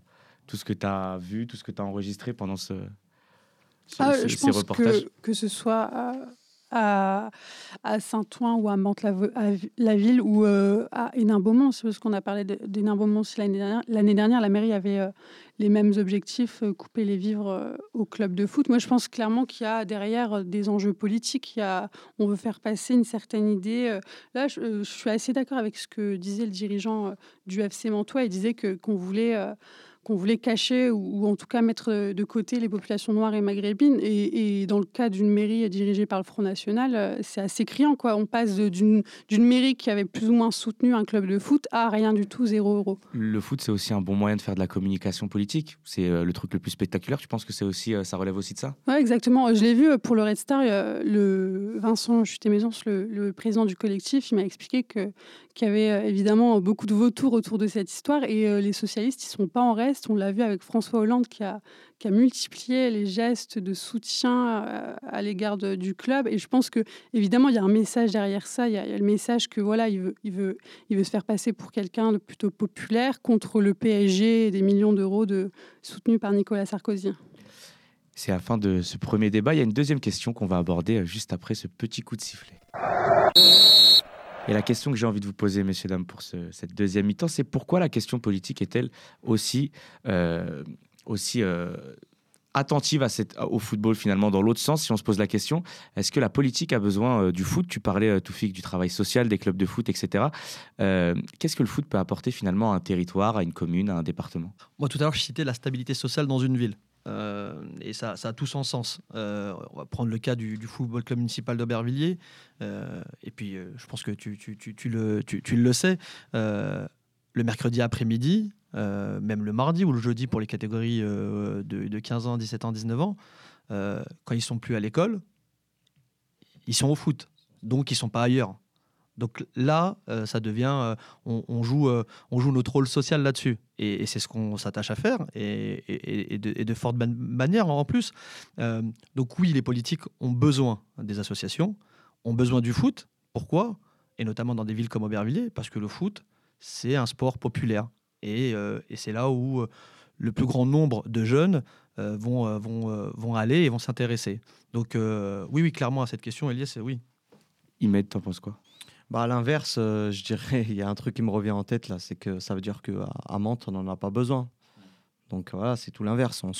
tout ce que tu as vu, tout ce que tu as enregistré pendant ce, ah, je pense Que, que ce soit à, Saint-Ouen ou à Mantes-la-Ville ou euh, à Hénin-Beaumont, parce qu'on a parlé d'Hénin-Beaumont l'année dernière. L'année dernière, la mairie avait euh, les mêmes objectifs, euh, couper les vivres au club de foot. Moi, je pense clairement qu'il y a derrière des enjeux politiques. Il y a, on veut faire passer une certaine idée. Là, je, je suis assez d'accord avec ce que disait le dirigeant du FC Mantois. Il disait que qu'on voulait qu'on voulait cacher ou, en tout cas mettre de côté les populations noires et maghrébines. Et, dans le cas d'une mairie dirigée par le Front National, euh, c'est assez criant. Quoi. On passe d'une mairie qui avait plus ou moins soutenu un club de foot à rien du tout, zéro euro. Le foot, c'est aussi un bon moyen de faire de la communication politique. C'est euh, le truc le plus spectaculaire. Tu penses que c'est aussi, euh, ça relève aussi de ça? Oui, exactement. Je l'ai vu pour le Red Star. Le Vincent Chuté-Maisons, le, le, président du collectif, il m'a expliqué qu'il y avait évidemment beaucoup de vautours autour de cette histoire et les socialistes, ils sont pas en reste on l'a vu avec François Hollande qui a, multiplié les gestes de soutien euh, à, l'égard du club. Et je pense que évidemment il y a un message derrière ça. Il y a, le message que voilà, il veut se faire passer pour quelqu'un de plutôt populaire contre le PSG et des millions d'euros de, soutenus par Nicolas Sarkozy. C'est la fin de ce premier débat. Il y a une deuxième question qu'on va aborder euh, juste après ce petit coup de sifflet. Et la question que j'ai envie de vous poser, messieurs, dames, pour cette deuxième mi-temps, c'est pourquoi la question politique est-elle aussi, euh, aussi euh, attentive au football finalement dans l'autre sens Si on se pose la question, est-ce que la politique a besoin euh, du foot? Tu parlais, Toufik, du travail social, des clubs de foot, etc. Qu'est-ce que le foot peut apporter finalement à un territoire, à une commune, à un département? Moi, tout à l'heure, je citais la stabilité sociale dans une ville. Euh, et ça, ça, a tout son sens. Euh, on va prendre le cas du, Football Club Municipal d'Aubervilliers. Euh, et puis, je pense que tu, tu, tu, tu le, le, sais. le mercredi après-midi, même le mardi ou le jeudi pour les catégories de, de, 15 ans, 17 ans, 19 ans, quand ils sont plus à l'école, ils sont au foot. Donc, ils sont pas ailleurs. Donc là, euh, ça devient, euh, on, joue, euh, on joue notre rôle social là-dessus. Et, c'est ce qu'on s'attache à faire, et, de, de, forte manière en plus. donc oui, les politiques ont besoin des associations, ont besoin du foot. Pourquoi? Et notamment dans des villes comme Aubervilliers, parce que le foot, c'est un sport populaire. Et, c'est là où le plus grand nombre de jeunes vont, vont, vont aller et vont s'intéresser. Donc oui, oui, clairement à cette question, Elias, oui. Imed, t'en penses quoi? Bah à l'inverse, euh, je dirais, il y a un truc qui me revient en tête là, c'est que ça veut dire qu'à Mantes, on n'en a pas besoin. Donc voilà, c'est tout l'inverse. On,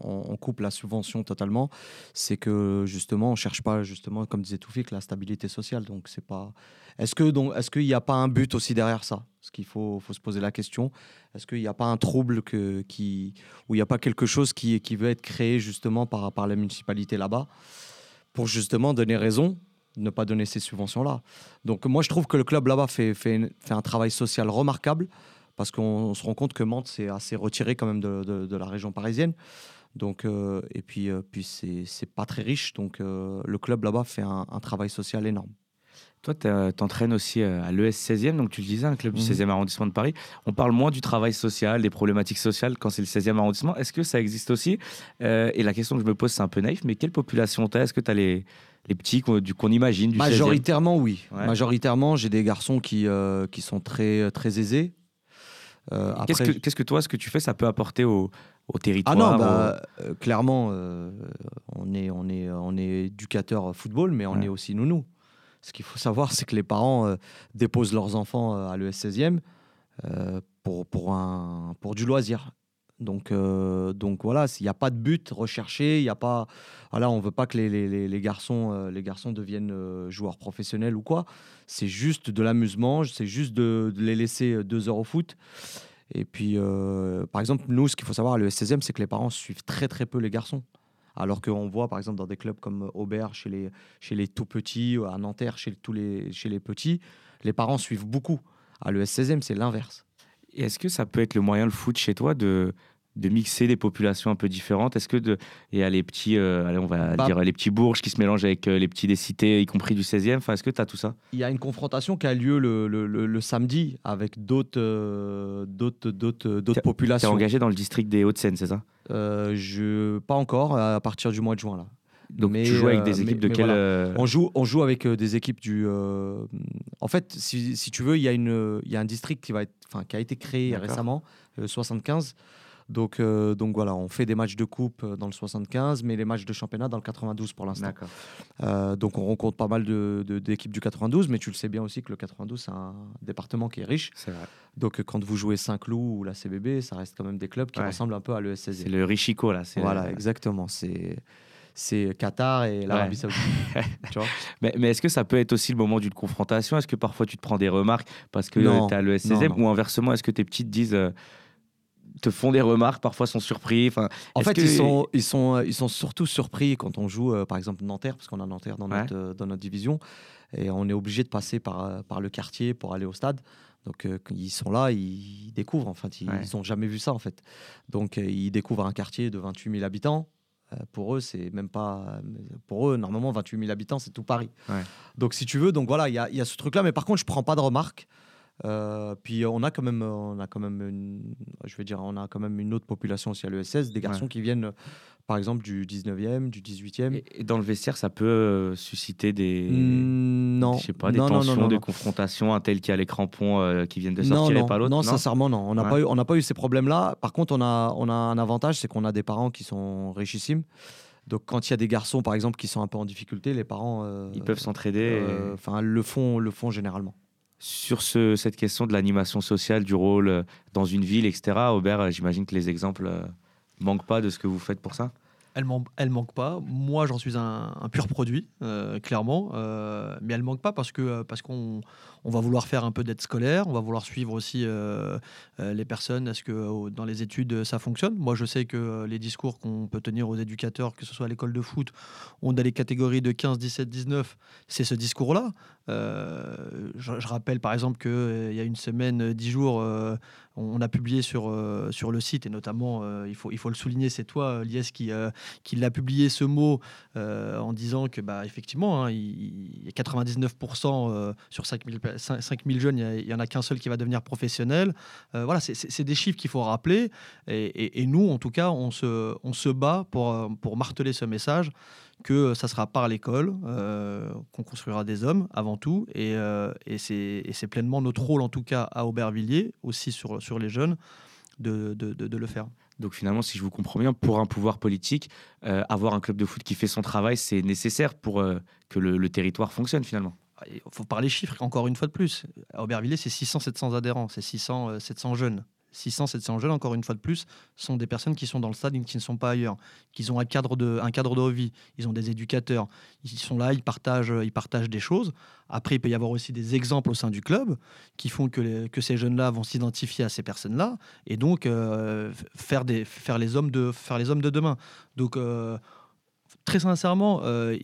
on, coupe la subvention totalement. C'est que justement, on cherche pas justement, comme disait Toufik, la stabilité sociale. Donc c'est pas. Est-ce que donc est-ce qu'il n'y a pas un but aussi derrière ça? Ce qu'il faut, faut se poser la question. Est-ce qu'il n'y a pas un trouble que qui où il n'y a pas quelque chose qui qui veut être créé justement par par la municipalité là-bas pour justement donner raison ne pas donner ces subventions-là. Donc moi, je trouve que le club là-bas fait, fait, fait, un travail social remarquable parce qu'on se rend compte que Mantes c'est assez retiré quand même de, de, la région parisienne. Donc, euh, et puis, euh, puis c'est pas très riche. Donc euh, le club là-bas fait un, travail social énorme. Toi, tu entraînes aussi à l'ES 16e, donc tu le disais, un club du 16e mhm. arrondissement de Paris. On parle moins du travail social, des problématiques sociales quand c'est le 16e arrondissement. Est-ce que ça existe aussi? Et la question que je me pose, c'est un peu naïf, mais quelle population tu as Est-ce que tu as les, les petits qu'on imagine du Majoritairement, oui. Majoritairement, j'ai des garçons qui, euh, qui sont très, très aisés. Euh, qu'est-ce, que, qu'est-ce que toi, ce que tu fais, ça peut apporter au, au territoire Ah non, bah, euh, clairement, on, est, on, est, on est éducateur football, mais on est aussi nounou. Ce qu'il faut savoir, c'est que les parents déposent leurs enfants à l'ES 16e pour, pour, un, pour du loisir. Donc, euh, donc voilà, il n'y a pas de but recherché, il a pas, voilà, on veut pas que les, garçons, euh, les garçons deviennent euh, joueurs professionnels ou quoi. C'est juste de l'amusement, c'est juste de, les laisser deux heures au foot. Et puis, par exemple, nous, ce qu'il faut savoir à le 16e, c'est que les parents suivent très très peu les garçons. Alors qu'on voit, par exemple, dans des clubs comme Aubert, chez les, chez les tout petits, à Nanterre, chez, tous les, chez les petits, les parents suivent beaucoup. À l'ES 16e, c'est l'inverse. Est-ce que ça peut être le moyen, le foot chez toi, de, de mixer des populations un peu différentes? Est-ce que de, y a les petits, euh, allez, on va bah. dire les petits bourges qui se mélangent avec euh, les petits des cités, y compris du 16e enfin, Est-ce que tu as tout ça? Il y a une confrontation qui a lieu le, le, le, samedi avec d'autres euh, d'autres, d'autres, d'autres populations. Tu es engagé dans le district des Hauts-de-Seine, c'est ça? Je, Pas encore, à partir du mois de juin. Là. Donc tu joues avec des équipes de quel on, joue, on joue avec des équipes du... En fait, si, si, tu veux, il y, a une, il y a un district qui, va être, qui a été créé récemment, 75 donc, euh, donc voilà, on fait des matchs de coupe euh, dans le 75, mais les matchs de championnat dans le 92 pour l'instant. Euh, donc on rencontre pas mal d'équipes de, du 92, mais tu le sais bien aussi que le 92, c'est un département qui est riche. Donc quand vous jouez Saint-Cloud ou la CBB, ça reste quand même des clubs qui ressemblent un peu à l'ESS. C'est le Richico là. Voilà, exactement. C'est c'est Qatar et l'Arabie Saoudite. mais, mais est-ce que ça peut être aussi le moment d'une confrontation? Est-ce que parfois tu te prends des remarques parce que tu as le SSM Ou inversement, est-ce que tes petites disent te font des remarques, parfois sont surpris. Enfin, en fait, ils, sont, ils, sont, ils sont surtout surpris quand on joue, euh, par exemple, Nanterre, parce qu'on a Nanterre dans, notre, euh, dans notre division, et on est obligé de passer par, euh, par le quartier pour aller au stade. Donc, ils sont là, ils découvrent, en fait, ils n'ont jamais vu ça, en fait. Donc, ils découvrent un quartier de 28 000 habitants. Pour eux, c'est même pas. Pour eux, normalement, 28 000 habitants, c'est tout Paris. Donc, si tu veux, donc voilà, il y a, y a, ce truc-là. Mais par contre, je prends pas de remarques. Euh, puis on a quand même, on a quand même, une, je veux dire, on a quand même une autre population aussi à l'ESS, des garçons qui viennent, par exemple, du 19e, du 18e. Et, dans le vestiaire, ça peut euh, susciter des, mmh, non, je sais pas, des tensions, des confrontations, un tel qui a les crampons euh, qui viennent de sortir et pas l'autre. Non, sincèrement, non. On n'a pas eu, on n'a pas eu ces problèmes-là. Par contre, on a, on a un avantage, c'est qu'on a des parents qui sont richissimes. Donc quand il y a des garçons, par exemple, qui sont un peu en difficulté, les parents, ils peuvent s'entraider. Enfin, le font, le font généralement sur cette question de l'animation sociale, du rôle euh, dans une ville, etc. Aubert, euh, j'imagine que les exemples euh, manquent pas de ce que vous faites pour ça elle, elle manque pas. Moi, j'en suis un, pur produit, clairement. mais elle manque pas parce que parce qu'on on va vouloir faire un peu d'aide scolaire, on va vouloir suivre aussi les personnes. Est-ce que dans les études ça fonctionne? Moi, je sais que les discours qu'on peut tenir aux éducateurs, que ce soit à l'école de foot, on a les catégories de 15, 17, 19. C'est ce discours-là. Euh, je, rappelle par exemple qu'il euh, y a une semaine, euh, dix jours, on a publié sur, sur le site, et notamment, il, faut, il faut le souligner, c'est toi, Lies, qui, qui l'a publié ce mot en disant que, bah, effectivement, hein, il, y a 99% sur 5000, 5000 jeunes, il n'y en a qu'un seul qui va devenir professionnel. voilà, c'est des chiffres qu'il faut rappeler. Et, et, nous, en tout cas, on se, on se bat pour, pour marteler ce message que ça sera par l'école euh, qu'on construira des hommes avant tout. Et, euh, et c'est pleinement notre rôle, en tout cas à Aubervilliers, aussi sur, sur les jeunes, de, de, de, le faire. Donc finalement, si je vous comprends bien, pour un pouvoir politique, euh, avoir un club de foot qui fait son travail, c'est nécessaire pour que le, le, territoire fonctionne finalement. Il faut parler chiffres, encore une fois de plus. À Aubervilliers, c'est 600-700 adhérents, c'est 600-700 jeunes. 600, 700 jeunes, encore une fois de plus, sont des personnes qui sont dans le stade et qui ne sont pas ailleurs, qui ont un cadre de, un cadre de vie, ils ont des éducateurs, ils sont là, ils partagent, ils partagent des choses. Après, il peut y avoir aussi des exemples au sein du club qui font que, que ces jeunes-là vont s'identifier à ces personnes-là et donc euh, faire, des, faire, les hommes de, faire les hommes de demain. Donc, euh, très sincèrement, euh,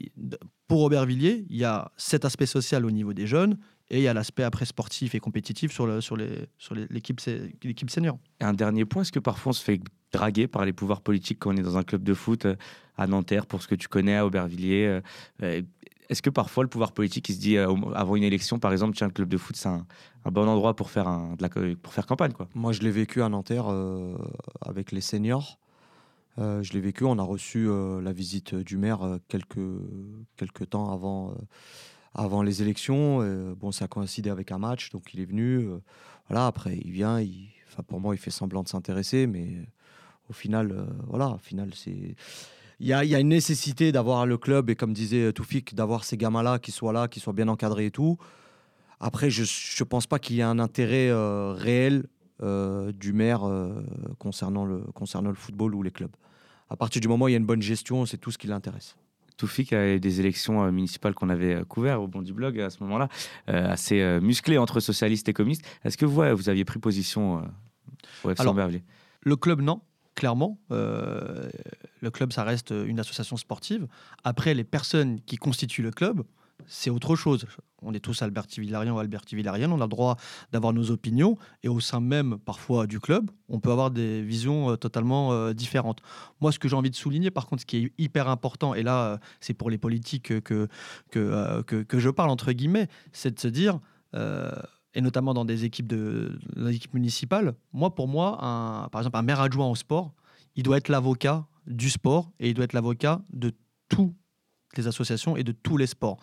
pour Aubervilliers, il y a cet aspect social au niveau des jeunes et il y a l'aspect après sportif et compétitif sur, le, sur, les, sur l'équipe, l'équipe senior. Et un dernier point, est-ce que parfois on se fait draguer par les pouvoirs politiques quand on est dans un club de foot euh, à Nanterre, pour ce que tu connais, à Aubervilliers euh, euh, Est-ce que parfois le pouvoir politique il se dit avant une élection, par exemple, tiens, le club de foot, c'est un, bon endroit pour faire, un, de la, pour faire campagne quoi? Moi, je l'ai vécu à Nanterre avec les seniors. je l'ai vécu, on a reçu la visite du maire quelques, quelques temps avant, avant les élections. bon, ça a coïncidé avec un match, donc il est venu. voilà, après, il vient, il, pour moi, il fait semblant de s'intéresser, mais au final, euh, voilà, au final, c'est. Il y, a, une nécessité d'avoir le club et comme disait Toufik, d'avoir ces gamins-là qui soient là, qui soient bien encadrés et tout. Après, je ne pense pas qu'il y ait un intérêt euh, réel euh, du maire concernant le football ou les clubs. À partir du moment où il y a une bonne gestion, c'est tout ce qui l'intéresse. Toufik a des élections municipales qu'on avait couvertes au Bondi Blog à ce moment-là, assez musclées entre socialistes et communistes. Est-ce que vous, vous aviez pris position au FC Alors, Le club, non clairement. Euh, le club, ça reste une association sportive. Après, les personnes qui constituent le club, c'est autre chose. On est tous Alberti Villarien ou Alberti Villarien, on a le droit d'avoir nos opinions et au sein même parfois du club, on peut avoir des visions euh, totalement euh, différentes. Moi, ce que j'ai envie de souligner, par contre, ce qui est hyper important, et là, c'est pour les politiques que, que, que, je parle, entre guillemets, c'est de se dire, et notamment dans des équipes, de, municipales, moi, pour moi, par exemple, un maire adjoint au sport, il doit être l'avocat du sport et il doit être l'avocat de toutes les associations et de tous les sports.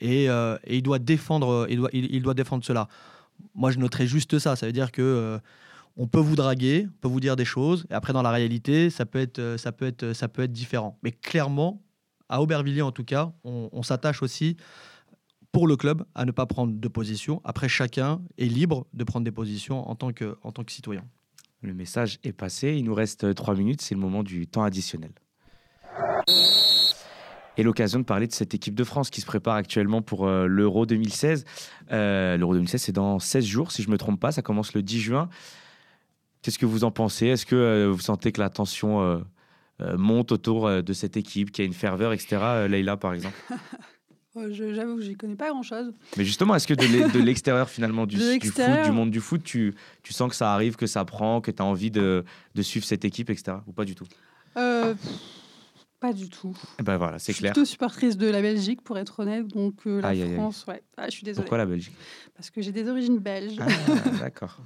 Et, euh, il, doit défendre, il, doit, il, doit défendre cela. Moi, je noterais juste ça. Ça veut dire que euh, on peut vous draguer, on peut vous dire des choses, et après, dans la réalité, ça peut être, ça peut être, ça peut être différent. Mais clairement, à Aubervilliers, en tout cas, on, on s'attache aussi pour le club à ne pas prendre de position. Après, chacun est libre de prendre des positions en tant que, en tant que citoyen. Le message est passé. Il nous reste trois minutes. C'est le moment du temps additionnel. Et l'occasion de parler de cette équipe de France qui se prépare actuellement pour euh, l'Euro 2016. Euh, L'Euro 2016, c'est dans 16 jours, si je ne me trompe pas. Ça commence le 10 juin. Qu'est-ce que vous en pensez? Est-ce que euh, vous sentez que la tension monte autour de cette équipe, qu'il y a une ferveur, etc. Leïla, par exemple? J'avoue que je n'y connais pas grand-chose. Mais justement, est-ce que de l'extérieur finalement du, du, foot, du monde du foot, tu, tu, sens que ça arrive, que ça prend, que tu as envie de, de, suivre cette équipe, etc. Ou pas du tout? Euh, Pas du tout. Et eh ben voilà, c'est clair. Je suis plutôt supportrice de la Belgique, pour être honnête. Donc euh, la France, ouais. Ah, je suis désolée. Pourquoi la Belgique? Parce que j'ai des origines belges. Ah, D'accord.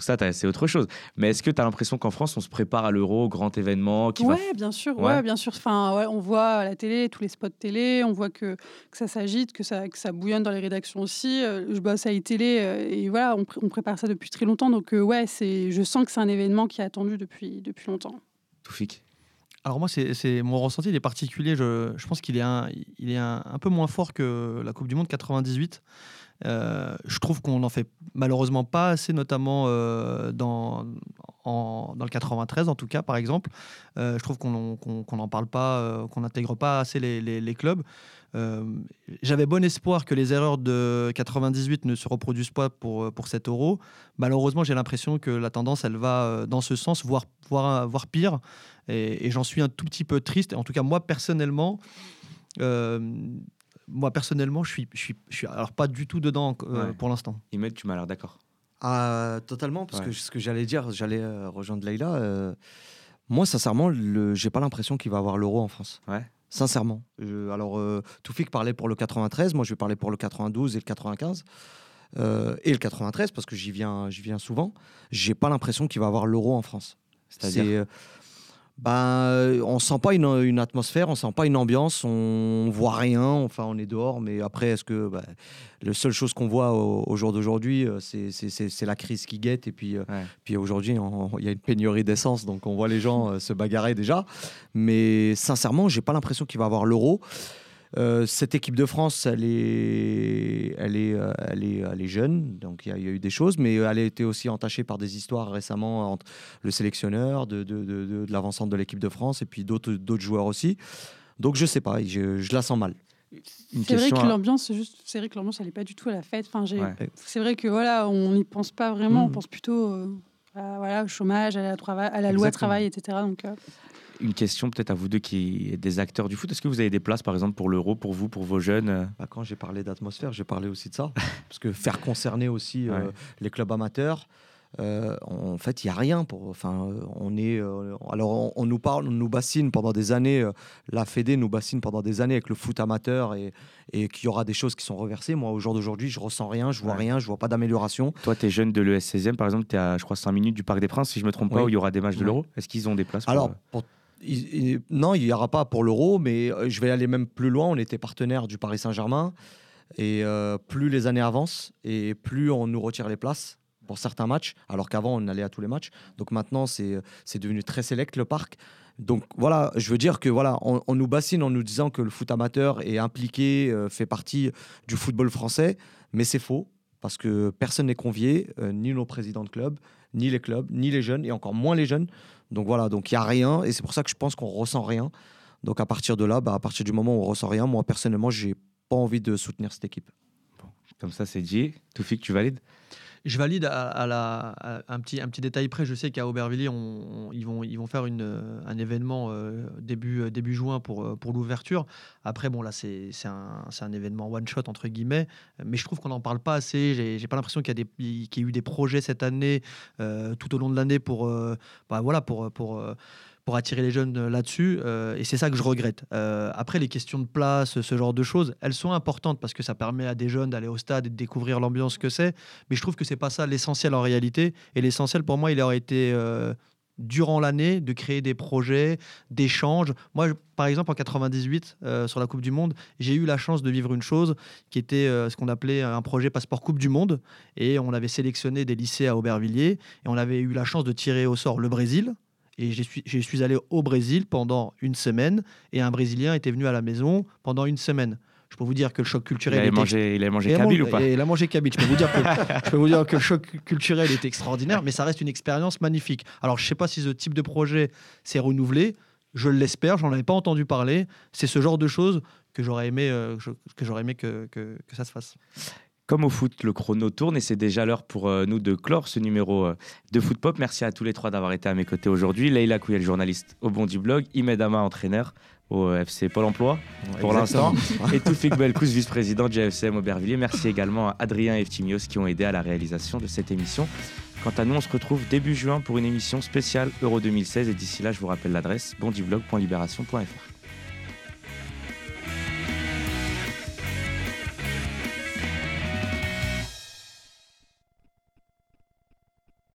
Ça, c'est autre chose. Mais est-ce que tu as l'impression qu'en France, on se prépare à l'euro, grand événement qui ouais, bien sûr. Ouais. bien sûr. Enfin, ouais, on voit à la télé, tous les spots télé, on voit que, que ça s'agite, que ça, que ça bouillonne dans les rédactions aussi. Euh, je bosse à iTélé euh, et voilà, on, on, prépare ça depuis très longtemps. Donc, euh, ouais, c'est, je sens que c'est un événement qui est attendu depuis, depuis longtemps. Toufik? Alors moi, c'est mon ressenti, il est particulier. Je, pense qu'il est, un, peu moins fort que la Coupe du Monde 98. Euh, je trouve qu'on n'en fait malheureusement pas assez, notamment euh, dans, le 93 en tout cas, par exemple. Euh, je trouve qu'on n'en parle pas, qu'on n'intègre pas assez les, clubs. J'avais bon espoir que les erreurs de 98 ne se reproduisent pas pour, pour cet euro. Malheureusement, j'ai l'impression que la tendance, elle va dans ce sens, voire, voire, pire. Et j'en suis un tout petit peu triste. En tout cas, moi, personnellement, moi personnellement, je suis, je suis, je suis alors pas du tout dedans euh, pour l'instant. Imed, tu m'as l'air d'accord. Ah, totalement, parce que ce que j'allais dire, j'allais euh, rejoindre Leïla. Euh, moi, sincèrement, j'ai pas l'impression qu'il va avoir l'euro en France. Ouais. Sincèrement. alors, Toufik parlait pour le 93, moi je vais parler pour le 92 et le 95. et le 93, parce que j'y viens, viens souvent. J'ai pas l'impression qu'il va avoir l'euro en France. C'est-à-dire ben, on sent pas une, atmosphère, on sent pas une ambiance, on voit rien, enfin on est dehors, mais après, est-ce que bah, la seule chose qu'on voit au, jour d'aujourd'hui, euh, c'est la crise qui guette, et puis, euh, puis aujourd'hui, il y a une pénurie d'essence, donc on voit les gens euh, se bagarrer déjà, mais sincèrement, j'ai pas l'impression qu'il va avoir l'euro. Euh, cette équipe de France, elle est, elle est, euh, elle est, elle est jeune, donc il y, a eu des choses, mais elle a été aussi entachée par des histoires récemment entre le sélectionneur, de, de, de, de l'avancante de l'équipe de France et puis d'autres joueurs aussi. Donc je sais pas, je, je la sens mal. C'est vrai que l'ambiance, juste, c'est vrai que l'ambiance, elle n'est pas du tout à la fête. Enfin, c'est vrai que voilà, on n'y pense pas vraiment. On mmh. pense plutôt euh, à, voilà, au chômage, à la, à la loi travail, etc. Donc, Une question peut-être à vous deux qui êtes des acteurs du foot. Est-ce que vous avez des places, par exemple, pour l'Euro, pour vous, pour vos jeunes bah, Quand j'ai parlé d'atmosphère, j'ai parlé aussi de ça. Parce que faire concerner aussi euh, les clubs amateurs, euh, en fait, il n'y a rien. Pour, enfin, on est, euh, alors, on, nous parle, on nous bassine pendant des années. la Fédé nous bassine pendant des années avec le foot amateur et, et qu'il y aura des choses qui sont reversées. Moi, au jour d'aujourd'hui, je ressens rien, je vois rien, je vois pas d'amélioration. Toi, tu es jeune de l'ES 16e, par exemple, tu es à, je crois, 5 minutes du Parc des Princes, si je me trompe pas, où il y aura des matchs de l'Euro. Est-ce qu'ils ont des places Alors, non, il n'y aura pas pour l'Euro, mais je vais aller même plus loin. On était partenaire du Paris Saint-Germain. Et euh, plus les années avancent et plus on nous retire les places pour certains matchs, alors qu'avant on allait à tous les matchs. Donc maintenant c'est devenu très sélect le parc. Donc voilà, je veux dire que voilà, on, nous bassine en nous disant que le foot amateur est impliqué, euh, fait partie du football français, mais c'est faux parce que personne n'est convié, euh, ni nos présidents de club, ni les clubs, ni les jeunes, et encore moins les jeunes. Donc voilà, donc il y a rien, et c'est pour ça que je pense qu'on ressent rien. Donc à partir de là, bah, à partir du moment où on ressent rien, moi personnellement, j'ai pas envie de soutenir cette équipe. comme ça, c'est dit. Toufik, tu valides? Je valide à, un, petit, détail près. Je sais qu'à Aubervilliers, ils, vont, faire une, un événement euh, début, début juin pour, euh, l'ouverture. Après, bon, là, c'est un, événement one-shot, entre guillemets. Mais je trouve qu'on n'en parle pas assez. J'ai pas l'impression qu'il y, a eu des projets cette année, euh, tout au long de l'année, pour, bah, voilà, pour pour attirer les jeunes euh, là-dessus. Euh, et c'est ça que je regrette. Euh, après, les questions de place, ce genre de choses, elles sont importantes parce que ça permet à des jeunes d'aller au stade et de découvrir l'ambiance que c'est. Mais je trouve que c'est pas ça l'essentiel en réalité. Et l'essentiel pour moi, il aurait été durant l'année de créer des projets, d'échanges. Moi, par exemple, en 98, sur la Coupe du Monde, j'ai eu la chance de vivre une chose qui était ce qu'on appelait un projet passeport Coupe du Monde. Et on avait sélectionné des lycées à Aubervilliers et on avait eu la chance de tirer au sort le Brésil, et je suis, je suis allé au Brésil pendant une semaine et un Brésilien était venu à la maison pendant une semaine. Je peux vous dire que le choc culturel. Il a mangé, il a mangé Kabyle ou pas Il a mangé Kabyle. Je peux, vous dire que, je peux vous dire que le choc culturel est extraordinaire, mais ça reste une expérience magnifique. Alors, je ne sais pas si ce type de projet s'est renouvelé. Je l'espère, j'en avais pas entendu parler. C'est ce genre de choses que j'aurais aimé, euh, que j'aurais aimé que, que, que ça se fasse. Comme au foot, le chrono tourne et c'est déjà l'heure pour euh, nous de clore ce numéro euh, de Foot Pop. Merci à tous les trois d'avoir été à mes côtés aujourd'hui. Leïla Kouyel, journaliste au Bondi Blog, Imed Ama, entraîneur au euh, FC Pôle emploi pour l'instant, et Toufik Belkous, vice-président du FCM Aubervilliers. Merci également à Adrien et Eftimios qui ont aidé à la réalisation de cette émission. Quant à nous, on se retrouve début juin pour une émission spéciale Euro 2016 et d'ici là, je vous rappelle l'adresse bondiblog.libération.fr.